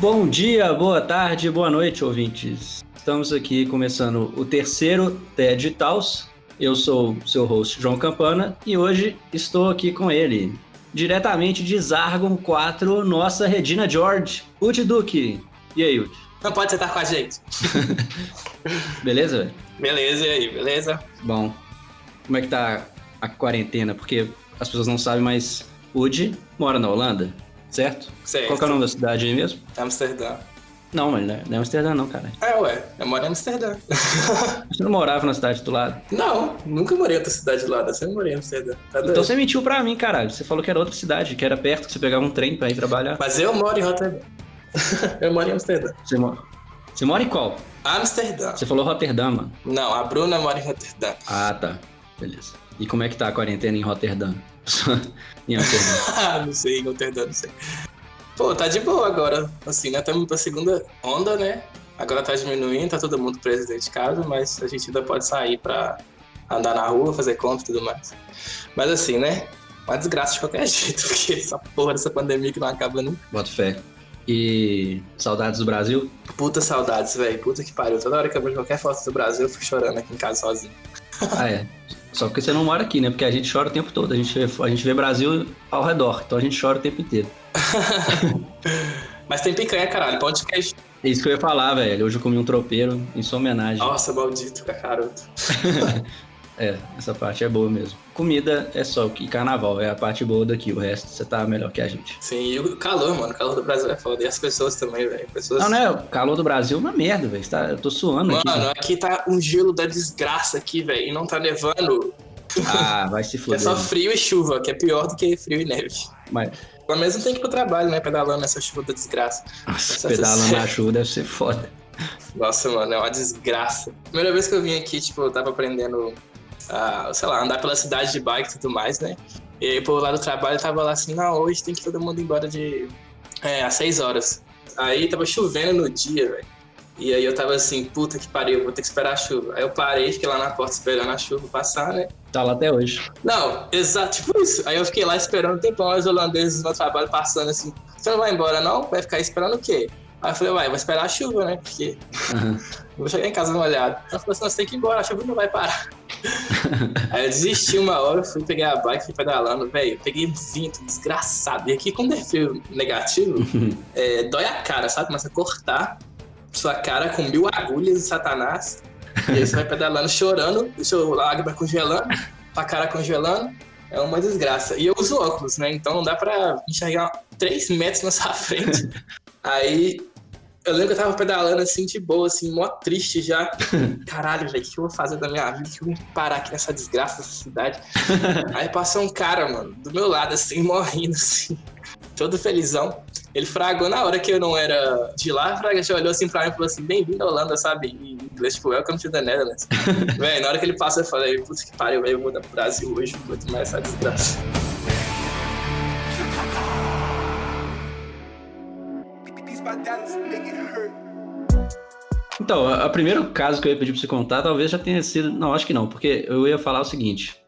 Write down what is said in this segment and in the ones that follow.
Bom dia, boa tarde, boa noite, ouvintes. Estamos aqui começando o terceiro TED Talks. Eu sou seu host, João Campana, e hoje estou aqui com ele, diretamente de Zargon 4, nossa Regina George, Uti Duque. E aí, Uti? Não pode sentar com a gente. Beleza, velho? Beleza, e aí, beleza? Bom, como é que tá a quarentena? Porque as pessoas não sabem, mas Uti mora na Holanda, certo? Certo. Qual que é o nome da cidade aí mesmo? Amsterdã. Não, mas não é- não é Amsterdã não, cara. É, ué, eu moro em Amsterdã. Você não morava na cidade do lado? não, nunca morei em outra cidade lá, eu sempre morei em Amsterdã. Tá? Então você mentiu pra mim, caralho. Você falou que era outra cidade, que era perto, que você pegava um trem pra ir trabalhar. Mas eu moro em Rotterdam. eu moro em Amsterdã. Você, mo- você mora em qual? Amsterdã. Você falou Roterdã, mano. Não, a Bruna mora em Rotterdam. Ah, tá. Beleza. E como é que tá a quarentena em Roterdã? em Amsterdã. Ah, não sei, em Rotterdam, não sei. Pô, tá de boa agora. Assim, né? Estamos pra segunda onda, né? Agora tá diminuindo, tá todo mundo preso dentro de casa, mas a gente ainda pode sair pra andar na rua, fazer compra e tudo mais. Mas assim, né? Uma desgraça de qualquer jeito, porque essa porra dessa pandemia que não acaba nunca. Bota fé. E saudades do Brasil? Puta saudades, velho. Puta que pariu. Toda hora que eu vejo qualquer foto do Brasil, eu fico chorando aqui em casa sozinho. Ah, é. Só porque você não mora aqui, né? Porque a gente chora o tempo todo. A gente, vê- a gente vê Brasil ao redor. Então a gente chora o tempo inteiro. Mas tem picanha, caralho. Queijo. É isso que eu ia falar, velho. Hoje eu comi um tropeiro em sua homenagem. Nossa, maldito, cacaroto. É, essa parte é boa mesmo. Comida é só o que carnaval, é a parte boa daqui. O resto você tá melhor que a gente. Sim, e o calor, mano. O calor do Brasil é foda. E as pessoas também, velho. Pessoas... Não, né? O calor do Brasil é uma merda, velho. Tá, eu tô suando aqui. Mano, velho. aqui tá um gelo da desgraça aqui, velho. E não tá nevando. Ah, vai se É fuder. só frio e chuva, que é pior do que frio e neve. Mas, Pelo menos não tem que ir pro trabalho, né? Pedalando nessa chuva da desgraça. nossa, pedalando na chuva deve ser foda. Nossa, mano, é uma desgraça. Primeira vez que eu vim aqui, tipo, eu tava aprendendo a, sei lá, andar pela cidade de bike e tudo mais, né? E aí, por lá do trabalho, tava lá assim, não, hoje tem que todo mundo ir embora de. É, às 6 horas. Aí tava chovendo no dia, velho. E aí eu tava assim, puta que pariu, vou ter que esperar a chuva. Aí eu parei, fiquei lá na porta esperando a chuva passar, né? Tá lá até hoje. Não, exato, tipo isso. Aí eu fiquei lá esperando um tempão, os holandeses no meu trabalho passando assim, você não vai embora não? Vai ficar esperando o quê? Aí eu falei, uai, vou esperar a chuva, né? Porque eu vou chegar em casa molhado. Ela falou assim, você tem que ir embora, a chuva não vai parar. Aí eu desisti uma hora, fui pegar a bike, fui pedalando, velho. Peguei um vento desgraçado. E aqui, quando é frio negativo, é, dói a cara, sabe? Começa a cortar sua cara com mil agulhas de satanás. E aí você vai pedalando, chorando, o seu lágrima congelando, a cara congelando. É uma desgraça. E eu uso óculos, né? Então não dá pra enxergar 3 metros na sua frente. Aí eu lembro que eu tava pedalando assim, de boa, assim, mó triste já. Caralho, velho, o que eu vou fazer da minha vida? O que eu vou parar aqui nessa desgraça dessa cidade? Aí passou um cara, mano, do meu lado, assim, morrendo, assim, todo felizão. Ele fragou na hora que eu não era de lá, Fraga já olhou assim pra mim e falou assim: bem-vindo à Holanda, sabe? Em inglês, tipo, welcome to the Netherlands. velho, na hora que ele passou, eu falei: puta que pariu, velho, eu vou dar pro Brasil hoje, vou mais essa desgraça. Então, a primeiro caso que eu ia pedir pra você contar, talvez já tenha sido. Não, acho que não, porque eu ia falar o seguinte: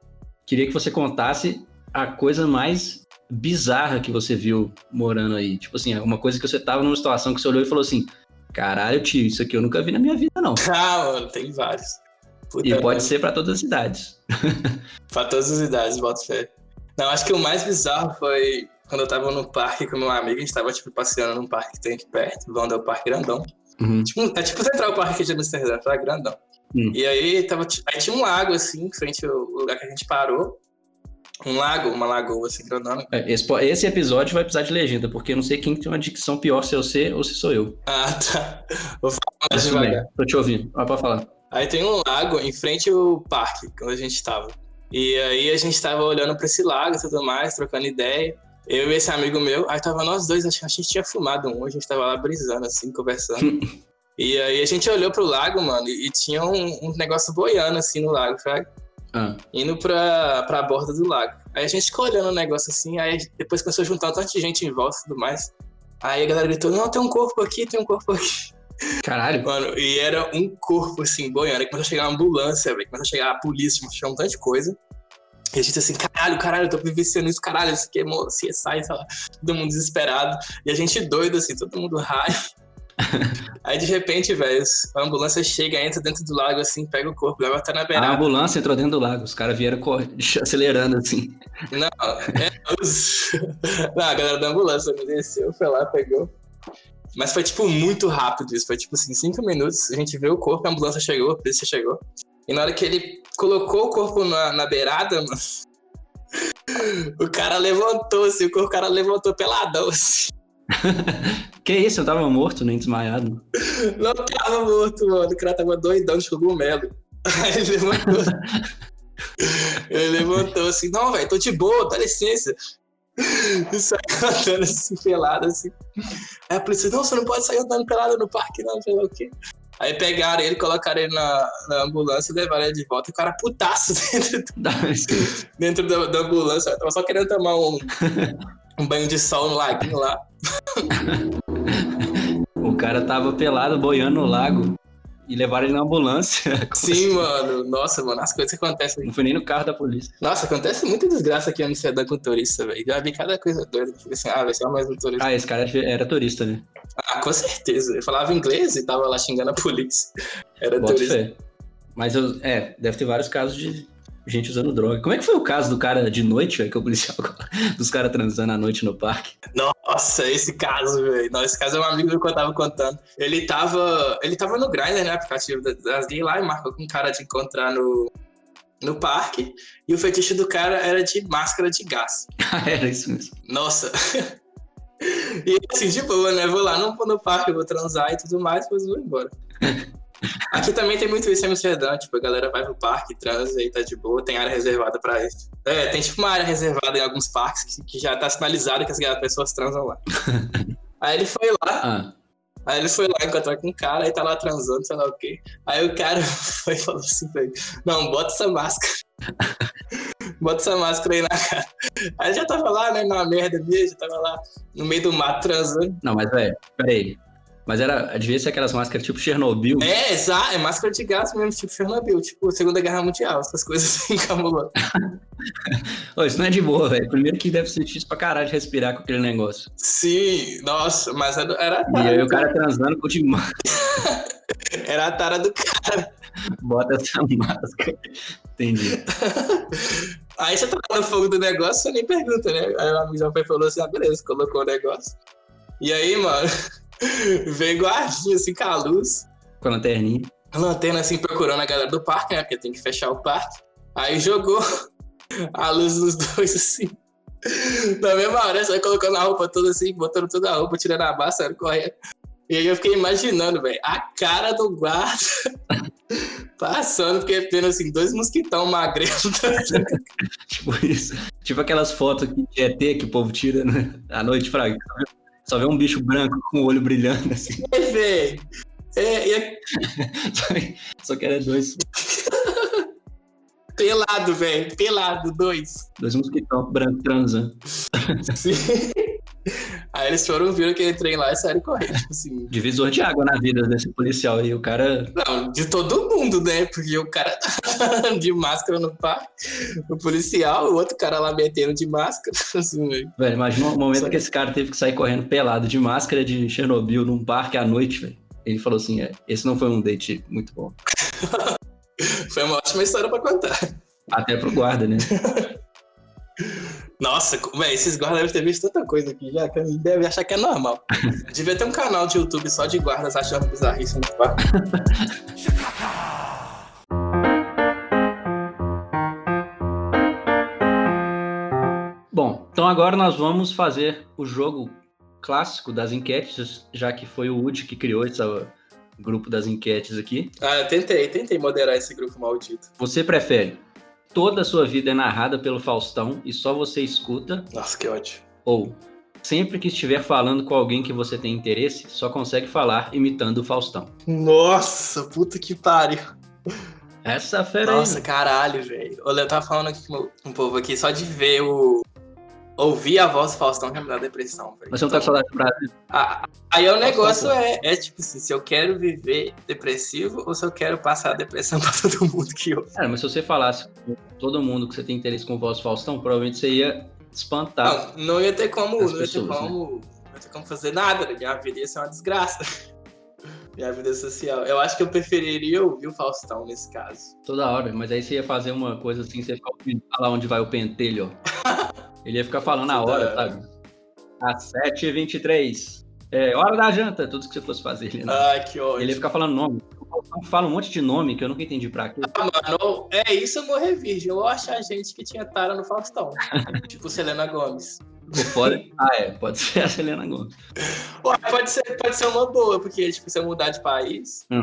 queria que você contasse a coisa mais bizarra que você viu morando aí. Tipo assim, uma coisa que você tava numa situação que você olhou e falou assim: caralho, tio, isso aqui eu nunca vi na minha vida, não. ah, mano, tem vários. Puta E pode ser pra todas as idades. Pra todas as idades, boto fé. Não, acho que o mais bizarro foi quando eu tava no parque com meu amigo, a gente tava, tipo, passeando num parque que tem aqui perto, o Parque Grandão. Uhum. Tipo, é tipo Central Park de Amsterdã, tá grandão. Hum. E aí, tava, aí tinha um lago, assim, em frente ao lugar que a gente parou. Um lago, uma lagoa, assim, grandona. É, Esse, esse episódio vai precisar de legenda, porque eu não sei quem tem uma dicção pior, se é você ou se sou eu. Ah, tá. Vou falar mais devagar. Tô te ouvindo. Ah, pode falar. Aí tem um lago em frente ao parque, onde a gente tava. E aí a gente tava olhando pra esse lago e tudo mais, trocando ideia. Eu e esse amigo meu, aí tava nós dois, acho que a gente tinha fumado um, a gente tava lá brisando, assim, conversando. e aí a gente olhou pro lago, mano, e, tinha um, um negócio boiando, assim, no lago, sabe? Ah, Indo pra, pra borda do lago. Aí a gente ficou olhando o negócio assim, aí depois começou a juntar um tanto de gente em volta e tudo mais. Aí a galera gritou, não, tem um corpo aqui, tem um corpo aqui. Caralho. Mano, e era um corpo assim, boiando. Aí começou a chegar uma ambulância, velho. Começou a chegar a polícia, começou a chegar um tanto de coisa. E a gente assim, caralho, caralho, eu tô vivenciando isso, caralho, isso aqui é CSI, sei lá. Todo mundo desesperado. E a gente doido, assim, todo mundo raio. Aí de repente, velho, a ambulância chega, entra dentro do lago, assim, pega o corpo, leva até na A beirada. ambulância entrou dentro do lago. Os caras vieram correndo, acelerando assim. Não, é, os... Não, a galera da ambulância desceu, foi lá, pegou. Mas foi, tipo, muito rápido isso. Foi, tipo assim, cinco minutos, a gente viu o corpo, a ambulância chegou, a polícia chegou. E na hora que ele colocou o corpo na, na beirada, mano, o cara levantou, assim, o cara levantou peladão, assim. Que isso? Eu tava morto, nem desmaiado. Não tava morto, mano. O cara tava doidão de cogumelo. Aí ele levantou. ele levantou assim, não, velho, tô de boa, dá licença. E saiu andando assim, pelado, assim. Aí a polícia, não, você não pode sair andando pelado no parque, não, sei lá o quê. Aí pegaram ele, colocaram ele na, na ambulância e levaram ele de volta. O cara putaço dentro, Dá- dentro da, da ambulância. Tava só querendo tomar um, um banho de sol no laguinho lá. O cara tava pelado, boiando no lago. E levaram ele na ambulância. Sim, mano. Nossa, mano, as coisas que acontecem Não foi nem no carro da polícia. Nossa, acontece muita desgraça aqui em Amsterdã com turista, velho. Já vi cada coisa doida. Tipo assim, ah, vai ser mais um turista. Ah, esse cara era turista, né? Ah, com certeza. Eu falava inglês e tava lá xingando a polícia. Era Bota turista. fé. Mas eu, é, deve ter vários casos de gente usando droga. Como é que foi o caso do cara de noite, velho, que o policial dos caras transando à noite no parque? Nossa, esse caso, velho. Esse caso é um amigo meu que eu tava contando. Ele tava. Ele tava no Grindr, né? Aplicativo da- das gays lá e marcou com um cara de encontrar no. No parque, e o fetiche do cara era de máscara de gás. Ah, era isso mesmo. Nossa. E assim, de boa, né? Vou lá no, no parque, vou transar e tudo mais, depois vou embora. Aqui também tem muito isso em Amsterdã, tipo, a galera vai pro parque, transa e tá de boa, tem área reservada pra isso. É, tem tipo uma área reservada em alguns parques que, que já tá sinalizado que as pessoas transam lá. Aí ele foi lá, Ah, aí ele foi lá encontrar com um cara, aí tá lá transando, sei lá o quê. Aí o cara foi e falou assim, velho, não, bota essa máscara. bota essa máscara aí na cara. Aí já tava lá, né, na merda mesmo, já tava lá no meio do mato transando. não, mas velho, peraí. Mas era, devia ser aquelas máscaras tipo Chernobyl. É, exato, é máscara de gás mesmo, tipo Chernobyl, tipo Segunda Guerra Mundial, essas coisas assim, camulando. Ô, isso não é de boa, velho. Primeiro que deve ser difícil pra caralho de respirar com aquele negócio. Sim, nossa, mas era, era, a E aí o cara transando com de máscara, era a tara do cara. bota essa máscara. Entendi. Aí você tá lá no fogo do negócio, você nem pergunta, né? Aí o amigo já falou assim, ah, beleza, colocou o negócio. E aí, mano, veio guardinha assim com a luz. Com a lanterninha. a lanterna assim procurando a galera do parque, né? Porque tem que fechar o parque. Aí jogou a luz nos dois assim. Na mesma hora, só colocando a roupa toda assim, botando toda a roupa, tirando a massa, saindo correndo. E aí eu fiquei imaginando, velho, a cara do guarda passando, porque vendo assim, dois mosquitão magrelos. Tipo isso. Tipo aquelas fotos que de ET que o povo tira né? à noite pra. Só vê um bicho branco com o olho brilhando assim. velho. É, é Só que- Só que era dois, pelado, velho. Pelado, dois. dois mosquitão branco transando. Sim. Aí eles foram, viram que eu entrei lá e saíram correndo. Tipo assim, Divisor de água na vida desse policial aí. O cara. Não, de todo mundo, né? Porque o cara tá de máscara no parque, o policial, o outro cara lá metendo de máscara. Assim, velho. Velho, imagina o momento Só- que esse cara teve que sair correndo pelado de máscara de Chernobyl num parque à noite, velho. Ele falou assim: é, esse não foi um date muito bom. Foi uma ótima história pra contar. Até pro guarda, né? Nossa, velho, esses guardas devem ter visto tanta coisa aqui já, que deve achar que é normal. Devia ter um canal de YouTube só de guardas achando bizarrice no parque. Bom, então agora nós vamos fazer o jogo clássico das enquetes, já que foi o Woody que criou esse grupo das enquetes aqui. Ah, eu tentei, tentei moderar esse grupo maldito. Você prefere toda a sua vida é narrada pelo Faustão e só você escuta, Nossa, que ódio. ou sempre que estiver falando com alguém que você tem interesse, só consegue falar imitando o Faustão? Nossa, puta que pariu. Essa fera Nossa, aí. caralho, velho. Olha, eu tava falando aqui com o povo aqui, só de ver o, Ouvir a voz do Faustão já me dá depressão. Mas você não tá com saudade do Brasil? Ah, aí o negócio é, é tipo assim, se eu quero viver depressivo ou se eu quero passar a depressão pra todo mundo que ouve. Cara, mas se você falasse com todo mundo que você tem interesse com voz do Faustão, provavelmente você ia espantar. Não, não ia ter como, não ia ter pessoas, como, não ia ter como fazer nada, né? minha vida ia ser uma desgraça. Minha vida social. Eu acho que eu preferiria ouvir o Faustão nesse caso. Toda hora, mas aí você ia fazer uma coisa assim, você ia ficar onde vai o pentelho, ó. Ele ia ficar falando a hora, sabe? Às 7h23. É, hora da janta, tudo que você fosse fazer. Ele, né? Ai, que ódio. ele ia ficar falando nome. Fala um monte de nome que eu nunca entendi pra quê. Ah, mano, é isso eu morrer virgem. Eu acho a gente que tinha tara no Faustão. tipo Selena Gomes. Fora. Ah, é, pode ser a Selena Gomes. Ué, pode ser, pode ser uma boa, porque tipo, se eu mudar de país, Hum.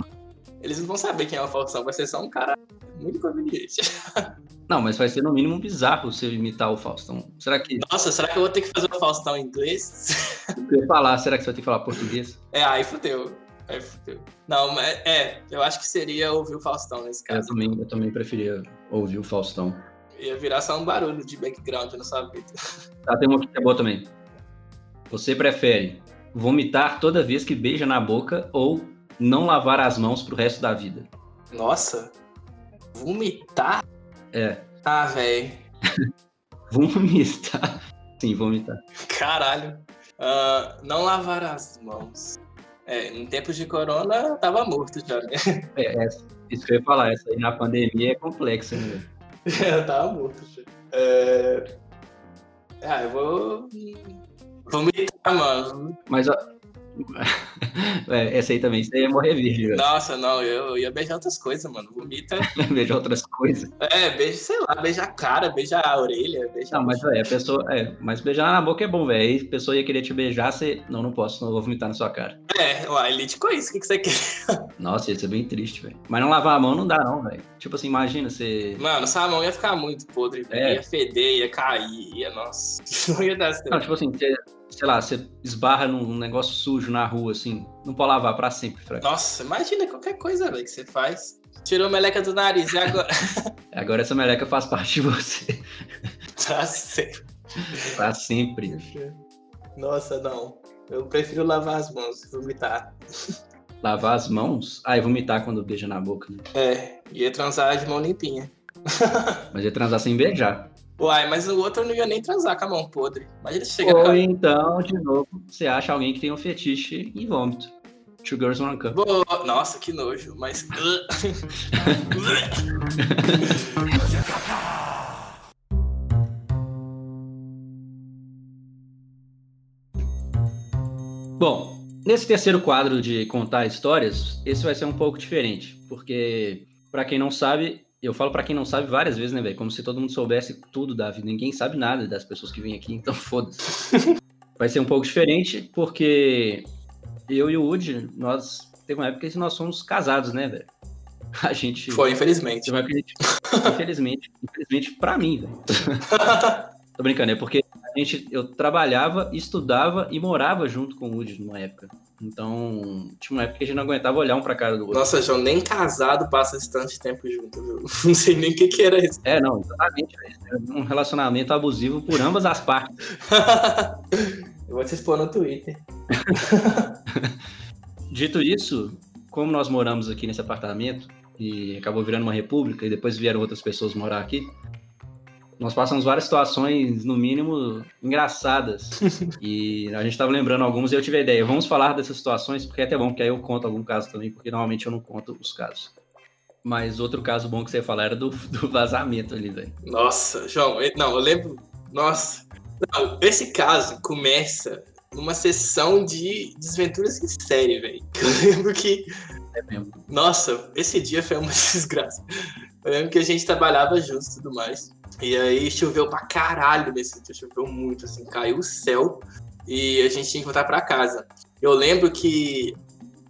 eles não vão saber quem é o Faustão. Vai ser só um cara muito conveniente. Não, mas vai ser no mínimo bizarro você imitar o Faustão. Será que. Nossa, será que eu vou ter que fazer o Faustão em inglês? Eu falar, será que você vai ter que falar português? É, aí fudeu. Aí fudeu. Não, mas é, eu acho que seria ouvir o Faustão nesse Eu caso. também, eu também preferia ouvir o Faustão. Ia virar só um barulho de background na sua vida. Tá, tem uma aqui que é boa também. Você prefere vomitar toda vez que beija na boca ou não lavar as mãos pro resto da vida? Nossa, vomitar? É. Ah, velho. Vomitar. Sim, vomitar. Caralho. Ah, não lavar as mãos. É, em tempos de corona, eu tava morto já, né? É, essa, isso que eu ia falar, essa aí na pandemia é complexa, né? eu tava morto já. É... Ah, eu vou. Vomitar, mano. Mas, ó. É, essa aí também, isso aí é morrer virgem, velho. Nossa, não, eu ia beijar outras coisas, mano. Vomita. Beijar outras coisas. É, beija, sei lá, beija a cara, beija a orelha, beija. Não, mas é, a pessoa. É, mas beijar na boca é bom, velho. Aí a pessoa ia querer te beijar, você. Não, não posso, não vou vomitar na sua cara. É, uai, elite com isso, o que, que você quer? Nossa, ia ser bem triste, velho. Mas não lavar a mão não dá, não, velho. Tipo assim, imagina você. Mano, sua mão ia ficar muito podre, velho. É. Ia feder, ia cair, ia, nossa. Não ia dar certo. Não, tipo assim, você, sei lá, você esbarra num negócio sujo na rua, assim. Não pode lavar pra sempre, Frank. Nossa, imagina qualquer coisa, velho, que você faz. Tirou a meleca do nariz e agora. Agora essa meleca faz parte de você. tá certo. pra sempre. Nossa, não. Eu prefiro lavar as mãos e vomitar. Lavar as mãos? Ah, e vomitar quando beija na boca, né? É, ia transar de mão limpinha. Mas ia transar sem beijar. Uai, mas o outro não ia nem transar com a mão podre. Imagina se chega Ou com a... então, de novo, você acha alguém que tem um fetiche em vômito. Two girls, one cup. Boa. Nossa, que nojo, mas. Bom, nesse terceiro quadro de contar histórias, esse vai ser um pouco diferente, porque pra quem não sabe, eu falo pra quem não sabe várias vezes, né, velho? Como se todo mundo soubesse tudo da vida. Ninguém sabe nada das pessoas que vêm aqui, então foda-se. vai ser um pouco diferente, porque eu e o Woody, nós teve uma época que nós somos casados, né, velho? A gente Foi, infelizmente. Gente- infelizmente, infelizmente pra mim, velho. Tô brincando, é porque gente, eu trabalhava, estudava e morava junto com o Woody numa época. Então, tinha uma época que a gente não aguentava olhar um pra cara do outro. Nossa, João, nem casado passa esse tanto de tempo junto, viu? Não sei nem o que, que era isso. É, não, exatamente. velho. É um relacionamento abusivo por ambas as partes. Eu vou te expor no Twitter. Dito isso, como nós moramos aqui nesse apartamento e acabou virando uma república e depois vieram outras pessoas morar aqui, nós passamos várias situações, no mínimo, engraçadas. e a gente estava lembrando algumas e eu tive a ideia. Vamos falar dessas situações, porque é até bom, porque aí eu conto algum caso também, porque normalmente eu não conto os casos. Mas outro caso bom que você ia falar era do, do vazamento ali, velho. Nossa, João, eu- não, eu lembro. Nossa. Não, esse caso começa numa sessão de desventuras em série, velho. Eu lembro que. É mesmo. Nossa, esse dia foi uma desgraça. Eu lembro que a gente trabalhava juntos e tudo mais. E aí choveu pra caralho nesse dia, choveu muito, assim, caiu o céu e a gente tinha que voltar pra casa. Eu lembro que,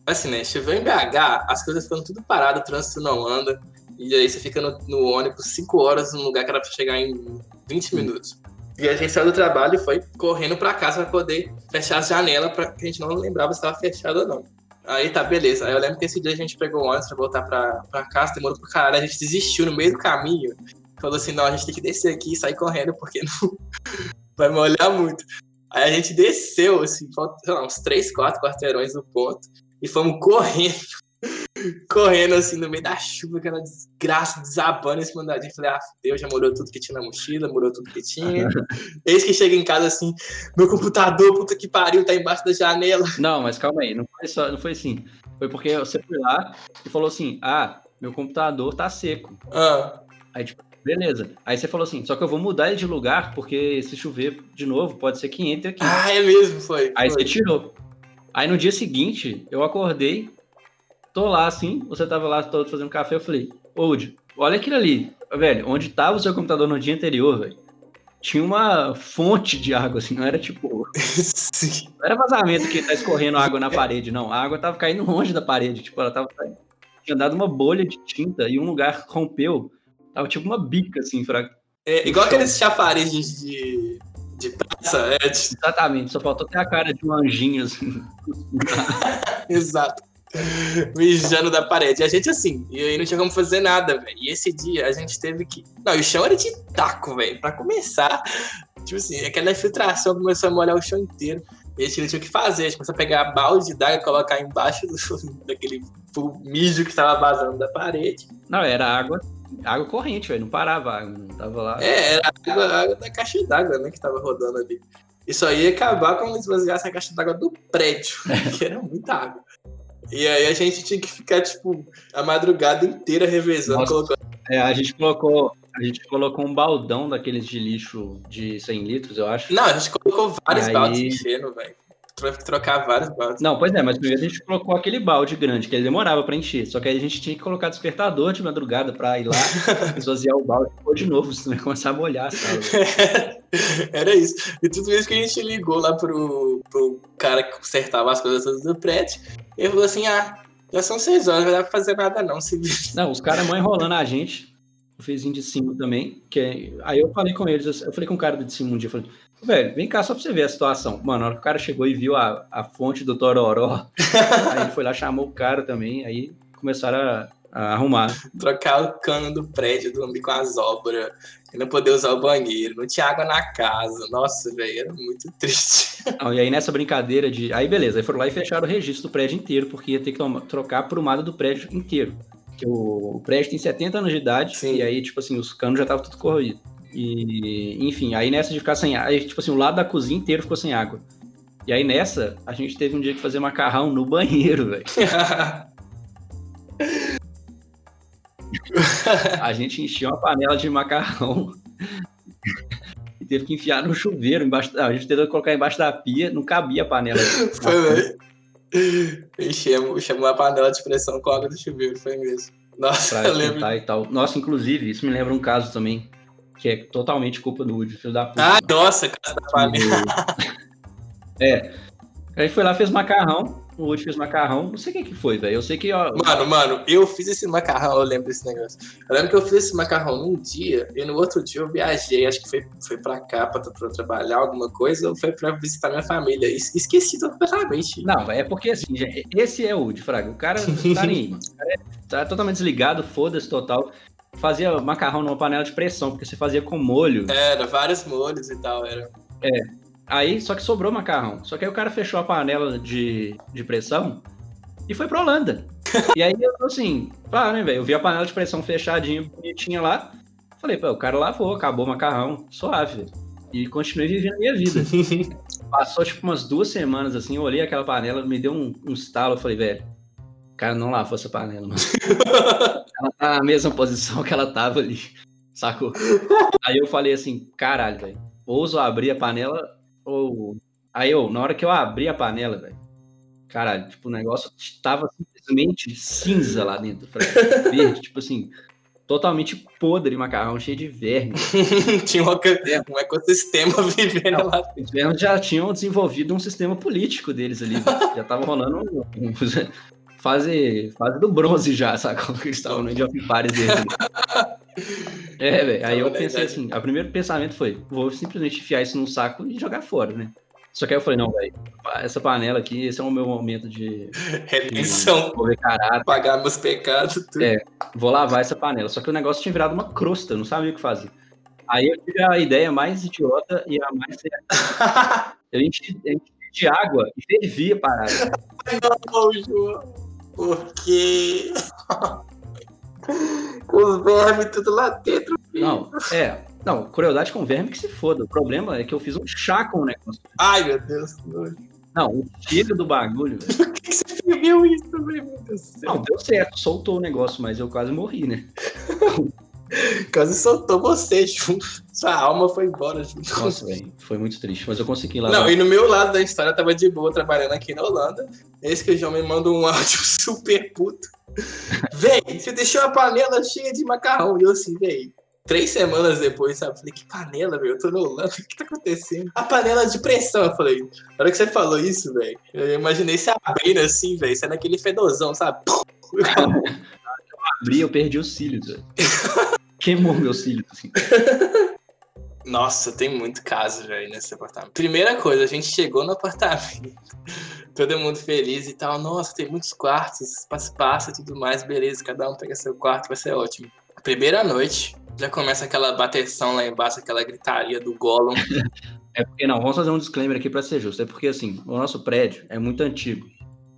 assim, né, choveu em BH, as coisas ficam tudo paradas, o trânsito não anda, e aí você fica no, no ônibus 5 horas num lugar que era pra chegar em 20 minutos. E a gente saiu do trabalho e foi correndo pra casa pra poder fechar as janelas, pra que a gente não lembrava se estava fechado ou não. Aí tá, beleza. Aí eu lembro que esse dia a gente pegou o ônibus pra voltar pra, pra casa, demorou pro caralho, a gente desistiu no meio do caminho. Falou assim, não, a gente tem que descer aqui e sair correndo, porque não, vai molhar muito. Aí a gente desceu, assim, falta, sei lá, uns três, quatro quarteirões do ponto e fomos correndo, correndo assim no meio da chuva, aquela desgraça, desabando esse mandadinho. Falei, ah, Deus, já morou tudo que tinha na mochila, morou tudo que tinha. Eis que chega em casa assim, meu computador, puta que pariu, tá embaixo da janela. Não, mas calma aí, não foi, só, não foi assim. Foi porque você foi lá e falou assim: ah, meu computador tá seco. Ah, Aí, tipo, beleza. Aí você falou assim: só que eu vou mudar ele de lugar, porque se chover de novo, pode ser que entre aqui. ah é mesmo, foi. Aí foi. você tirou. Aí no dia seguinte, eu acordei, tô lá assim, você tava lá todo fazendo café, eu falei, Old, olha aquilo ali, velho, onde tava o seu computador no dia anterior, velho. Tinha uma fonte de água, assim, não era tipo. Sim. Não era vazamento que tá escorrendo água na parede, não. A água tava caindo longe da parede, tipo, ela tava caindo. Tinha dado uma bolha de tinta e um lugar rompeu. Tava tipo uma bica, assim, fraca. É, igual aqueles chafarizes de, de praça, é, Exatamente, só faltou ter a cara de um anjinho, assim. Exato. Mijando da parede. E a gente assim, e aí não tinha como fazer nada, velho. E esse dia a gente teve que. Não, e o chão era de taco, velho. Pra começar, tipo assim, aquela infiltração começou a molhar o chão inteiro. E a gente não tinha o que fazer. A gente começou a pegar balde d'água e colocar embaixo do, daquele mijo que tava vazando da parede. Não, era água, água corrente, velho. Não parava a água, não tava lá. É, era água, água da caixa d'água, né, que tava rodando ali. Isso aí ia acabar quando esvaziasse a caixa d'água do prédio, que era muita água. E aí a gente tinha que ficar, tipo, a madrugada inteira revezando, Nossa. colocando. É, a gente colocou. A gente colocou um baldão daqueles de lixo de 100 litros, eu acho. Não, a gente colocou vários E aí- baldes enchendo, velho. Teve que trocar vários baldes. Não, pois é, mas primeiro a gente colocou aquele balde grande, que ele demorava pra encher. Só que aí a gente tinha que colocar despertador de madrugada pra ir lá, esvaziar o balde e pôr de novo, senão ia começar a molhar sala. Era isso. E tudo isso que a gente ligou lá pro, pro cara que consertava as coisas todas do prédio. Ele falou assim: ah, já são seis horas, não dar pra fazer nada não. Se... Não, os caras mãe enrolando a gente, o vizinho de cima também, que é- aí eu falei com eles, eu falei com o cara de cima um dia, eu falei, velho, vem cá só pra você ver a situação. Mano, na hora que o cara chegou e viu a, a fonte do Tororó, aí ele foi lá, chamou o cara também, aí começaram a, a arrumar. trocar o cano do prédio, dormir com as obras, e não poder usar o banheiro, não tinha água na casa. Nossa, velho, era muito triste. Não, e aí nessa brincadeira de. Aí beleza, aí foram lá e fecharam o registro do prédio inteiro, porque ia ter que toma- trocar a prumada do prédio inteiro. Porque o, o prédio tem 70 anos de idade, Sim. e aí, tipo assim, os canos já estavam tudo corroídos. E, enfim, aí nessa de ficar sem água, tipo assim, o lado da cozinha inteiro ficou sem água. E aí nessa, a gente teve um dia que fazer macarrão no banheiro, velho. A gente encheu uma panela de macarrão e teve que enfiar no chuveiro embaixo. A gente tentou colocar embaixo da pia, não cabia a panela. foi, velho. Enchemos, chamou a panela de pressão com água do chuveiro, foi mesmo. Nossa, pra eu lembro. e tal. Nossa, inclusive, isso me lembra um caso também, que é totalmente culpa do Woody, filho da puta. Ah, nossa, casa da panela. é. Aí foi lá, fez macarrão. O Woody fez macarrão. Não sei quem que foi, velho. Eu sei que, ó. Mano, mano, eu fiz esse macarrão, eu lembro desse negócio. Eu lembro que eu fiz esse macarrão num dia, e no outro dia eu viajei, acho que foi, foi pra cá pra, pra trabalhar alguma coisa, ou foi pra visitar minha família. Es- Esqueci completamente. Não, é porque assim, gente, esse é o Woody, Fraga. O cara tá nem. O cara é- tá totalmente desligado, foda-se total. Fazia macarrão numa panela de pressão, porque você fazia com molho. Era, vários molhos e tal, era. Aí, só que sobrou macarrão. Só que aí o cara fechou a panela de, de pressão e foi pra Holanda. e aí eu assim, pá, né, velho? Eu vi a panela de pressão fechadinha, bonitinha lá. Falei, pô, o cara lavou, acabou o macarrão, suave. E continuei vivendo a minha vida. Passou tipo umas duas semanas assim, eu olhei aquela panela, me deu um, um estalo, eu falei, velho, cara não lavou essa panela, mano. ela tá na mesma posição que ela tava ali, sacou? Aí eu falei assim, caralho, velho, ouso abrir a panela ou. Aí eu, na hora que eu abri a panela, velho, caralho, tipo, o negócio tava simplesmente cinza lá dentro, verde, tipo assim, totalmente podre macarrão, cheio de verme. Tinha um, eco- um ecossistema vivendo lá. Os vermes já tinham desenvolvido um sistema político deles ali, já tava rolando um, um- fase, fase do bronze já, sacou? Que eles estavam no Age of Empires deles. ali. É, velho. Aí eu pensei assim, o primeiro pensamento foi, vou simplesmente enfiar isso num saco e jogar fora, né? Só que aí eu falei, não, velho, essa panela aqui, esse é o meu momento de, de Redenção, caráter, pagar meus pecados, tudo. É. vou lavar essa panela. Só que o negócio tinha virado uma crosta, eu não sabia o que fazer. Aí eu tive a ideia mais idiota e a mais certa. Eu enchi, eu enchi de água e fervia a parada. Não, João. Por quê? Com os vermes tudo lá dentro. Não, é. Não, crueldade com verme que se foda. O problema é que eu fiz um chá com o negócio. Ai, meu Deus. que nojo. Não, o cheiro do bagulho, velho. Por que você ferveu isso? Meu Deus do céu. Não, deu certo, soltou o negócio, mas eu quase morri, né? Quase soltou você junto. Sua alma foi embora junto. Nossa, velho, foi muito triste, mas eu consegui lá. Não, e no meu lado da história eu tava de boa trabalhando aqui na Holanda. Esse que o João me manda um áudio super puto. Véi, você deixou a panela cheia de macarrão. E eu assim, véi. Três semanas depois, sabe? Falei, que panela, meu? Eu tô na Holanda, o que tá acontecendo? A panela de pressão, eu falei. Na hora que você falou isso, velho, eu imaginei você abrindo assim, velho, sendo aquele fedozão, sabe? abri, eu perdi os cílios, velho. Queimou meus cílios, assim. Nossa, tem muito caso, velho, nesse apartamento. Primeira coisa, a gente chegou no apartamento, todo mundo feliz e tal. Nossa, tem muitos quartos, espaço passa e tudo mais, beleza, cada um pega seu quarto, vai ser ótimo. Primeira noite, já começa aquela bateção lá embaixo, aquela gritaria do Gollum. É porque, não, vamos fazer um disclaimer aqui pra ser justo. É porque, assim, o nosso prédio é muito antigo.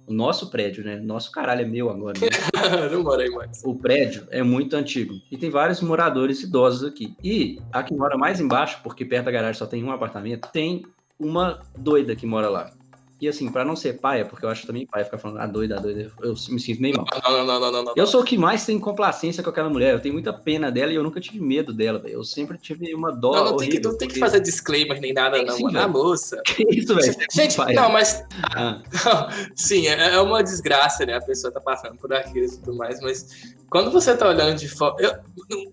O nosso prédio, né? Nosso caralho é meu agora. Né? Não mora aí mais. O prédio é muito antigo. E tem vários moradores idosos aqui. E a que mora mais embaixo, porque perto da garagem só tem um apartamento, tem uma doida que mora lá. E assim, pra não ser paia, porque eu acho também paia ficar falando, ah, doida, ah, doida, eu me sinto meio mal. Não, não, não, não, não. Eu sou o que mais tem complacência com aquela mulher. Eu tenho muita pena dela e eu nunca tive medo dela, velho. Eu sempre tive uma dó. Não, não tem, que, não tem que fazer disclaimer nem nada, não. mano. A velho. moça. Que isso, velho? Gente, não, mas Ah, Sim, é é uma desgraça, né? A pessoa tá passando por aquilo e tudo mais, mas quando você tá olhando de fora. eu-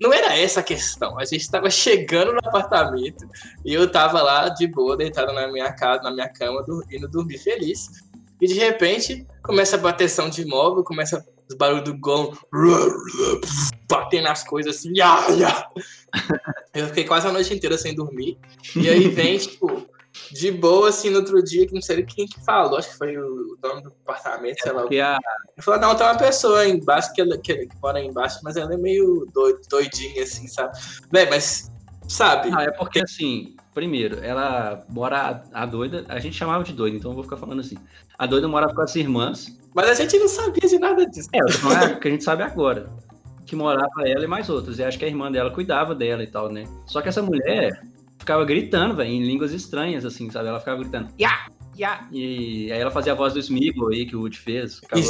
não- era essa a questão. A gente tava chegando no apartamento e eu tava lá de boa, deitado na minha casa, na minha cama, dur- indo dormir feliz. E de repente começa a bateção de imóvel, começa os barulhos do gol batendo nas coisas assim. Ya, ya. Eu fiquei quase a noite inteira sem dormir. E aí vem, tipo, de boa, assim, no outro dia, que não sei quem que falou, acho que foi o dono do apartamento, sei lá. porque a, Ele falou, não, tem uma pessoa embaixo que, ela, que, que mora aí embaixo, mas ela é meio doid- doidinha, assim, sabe? Véi, mas, sabe? Não, é porque assim, primeiro, ela mora a, a doida, a gente chamava de doida, então eu vou ficar falando assim. A doida mora com as irmãs. Mas a gente não sabia de nada disso. É, não é o que a gente sabe agora. Que morava ela e mais outros. E acho que a irmã dela cuidava dela e tal, né? Só que essa mulher ficava gritando, velho, em línguas estranhas, assim, sabe? Ela ficava gritando, ya, ya. E aí ela fazia a voz do Smeagol aí que o Woody fez. Ficava...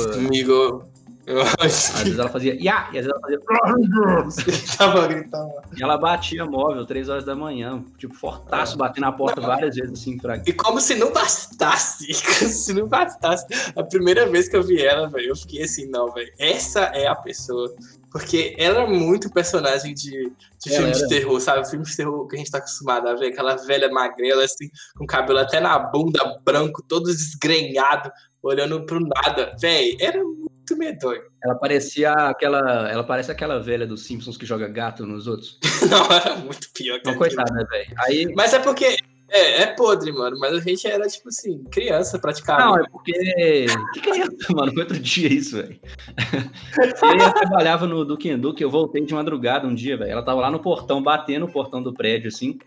Às vezes ela fazia ya, e às vezes ela fazia. que ele tava gritando. E ela batia móvel três horas da manhã, tipo, fortaço, batendo na porta várias vezes, assim, pra E como se não bastasse, se não bastasse, a primeira vez que eu vi ela, velho, eu fiquei assim, não, velho, essa é a pessoa. Porque ela é muito personagem de, de filme de terror, sabe? Filme de terror que a gente tá acostumado a ver, aquela velha magrela, assim, com cabelo até na bunda, branco, todo desgrenhado, olhando pro nada. Velho, era muito medonho. Ela parecia aquela. Ela parece aquela velha dos Simpsons que joga gato nos outros. Não, era muito pior que Não, coitada, né, velho? Aí. Mas é porque. É, é podre, mano. Mas a gente era, tipo assim, criança praticamente. Não, é porque. Que criança, mano? Foi outro dia isso, velho. Eu trabalhava no Duque and Duke, eu voltei de madrugada um dia, velho. Ela tava lá no portão, batendo no portão do prédio, assim.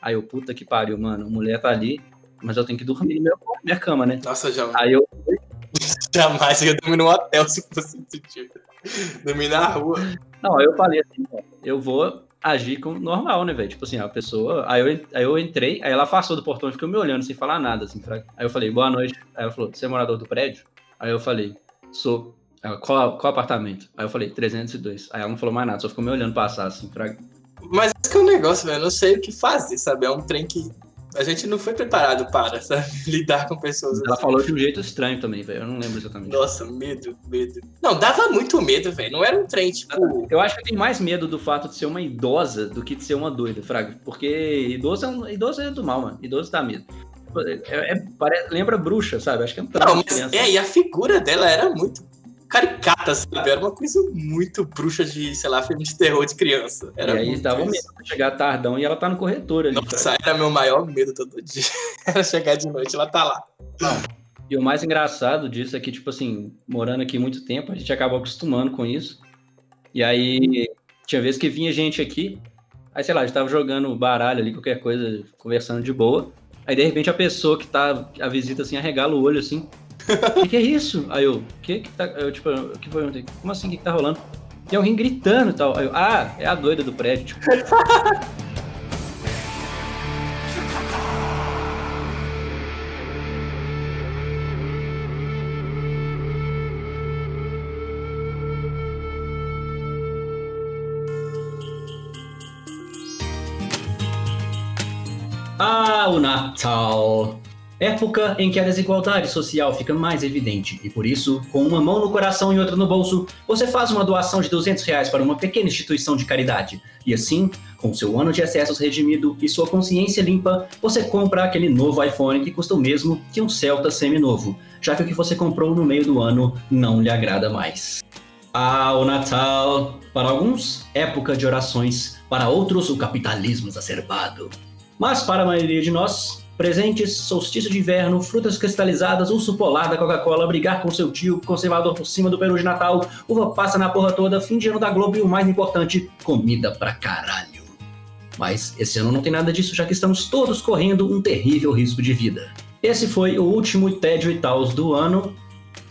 Aí eu, puta que pariu, mano. A mulher tá ali, mas eu tenho que dormir na minha cama, né? Nossa, já, Aí eu. jamais eu ia dormir num hotel se fosse esse tipo. Dormir na rua. Não, eu falei assim, eu vou agir como normal, né, velho? Tipo assim, a pessoa. Aí eu, aí eu entrei, aí ela afastou do portão e ficou me olhando sem falar nada, assim. fra- Aí eu falei, boa noite. Aí ela falou, você é morador do prédio? Aí eu falei, sou. Ela, qual, qual apartamento? Aí eu falei, 302. Aí ela não falou mais nada, só ficou me olhando passar, assim. Fra... Mas esse que é um negócio, velho. Eu não sei o que fazer, sabe? É um trem que a gente não foi preparado para, sabe? Lidar com pessoas Ela assim. falou de um jeito estranho também, velho. Eu não lembro exatamente. Nossa, medo, medo. Não, dava muito medo, velho. Não era um trem, tipo. Eu acho que eu tenho mais medo do fato de ser uma idosa do que de ser uma doida, Fraga. Porque idoso é, um, idoso é do mal, mano. Idoso dá medo. É, é- pare- lembra bruxa, sabe? Acho que é um Não, mas é, e a figura dela era muito caricata, sabe? Era uma coisa muito bruxa de, sei lá, filme de terror de criança. Era e aí muito dava medo de chegar tardão e ela tá no corretor ali. Nossa, Fraga. era meu maior medo todo dia. Era chegar de noite, ela tá lá. E o mais engraçado disso é que, tipo assim, morando aqui muito tempo, a gente acabou acostumando com isso. E aí, tinha vezes que vinha gente aqui Aí, sei lá, a gente tava jogando baralho ali, qualquer coisa, conversando de boa. Aí, de repente, a pessoa que tá, a visita, assim, arregala o olho, assim. O que, que, é isso? Aí eu, que que tá, eu, tipo, o que foi? Como assim, o que, que tá rolando? E alguém gritando e tal. Aí eu, ah, é a doida do prédio, tipo. Ah, o Natal! Época em que a desigualdade social fica mais evidente e por isso, com uma mão no coração e outra no bolso, você faz uma doação de 200 reais para uma pequena instituição de caridade. E assim, com seu ano de excessos redimido e sua consciência limpa, você compra aquele novo iPhone que custa o mesmo que um Celta semi-novo, já que o que você comprou no meio do ano não lhe agrada mais. Ah, o Natal! Para alguns, época de orações, para outros, o capitalismo exacerbado. Mas para a maioria de nós, presentes, solstício de inverno, frutas cristalizadas, urso polar da Coca-Cola, brigar com seu tio, conservador por cima do peru de Natal, uva passa na porra toda, fim de ano da Globo e o mais importante, comida pra caralho. Mas esse ano não tem nada disso, já que estamos todos correndo um terrível risco de vida. Esse foi o último tédio e taus do ano.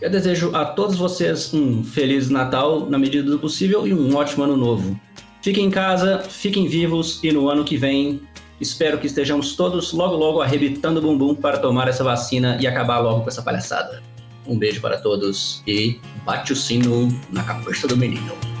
Eu desejo a todos vocês um feliz Natal na medida do possível e um ótimo ano novo. Fiquem em casa, fiquem vivos e no ano que vem Espero que estejamos todos logo logo arrebitando o bumbum para tomar essa vacina e acabar logo com essa palhaçada. Um beijo para todos e bate o sino na cabeça do menino.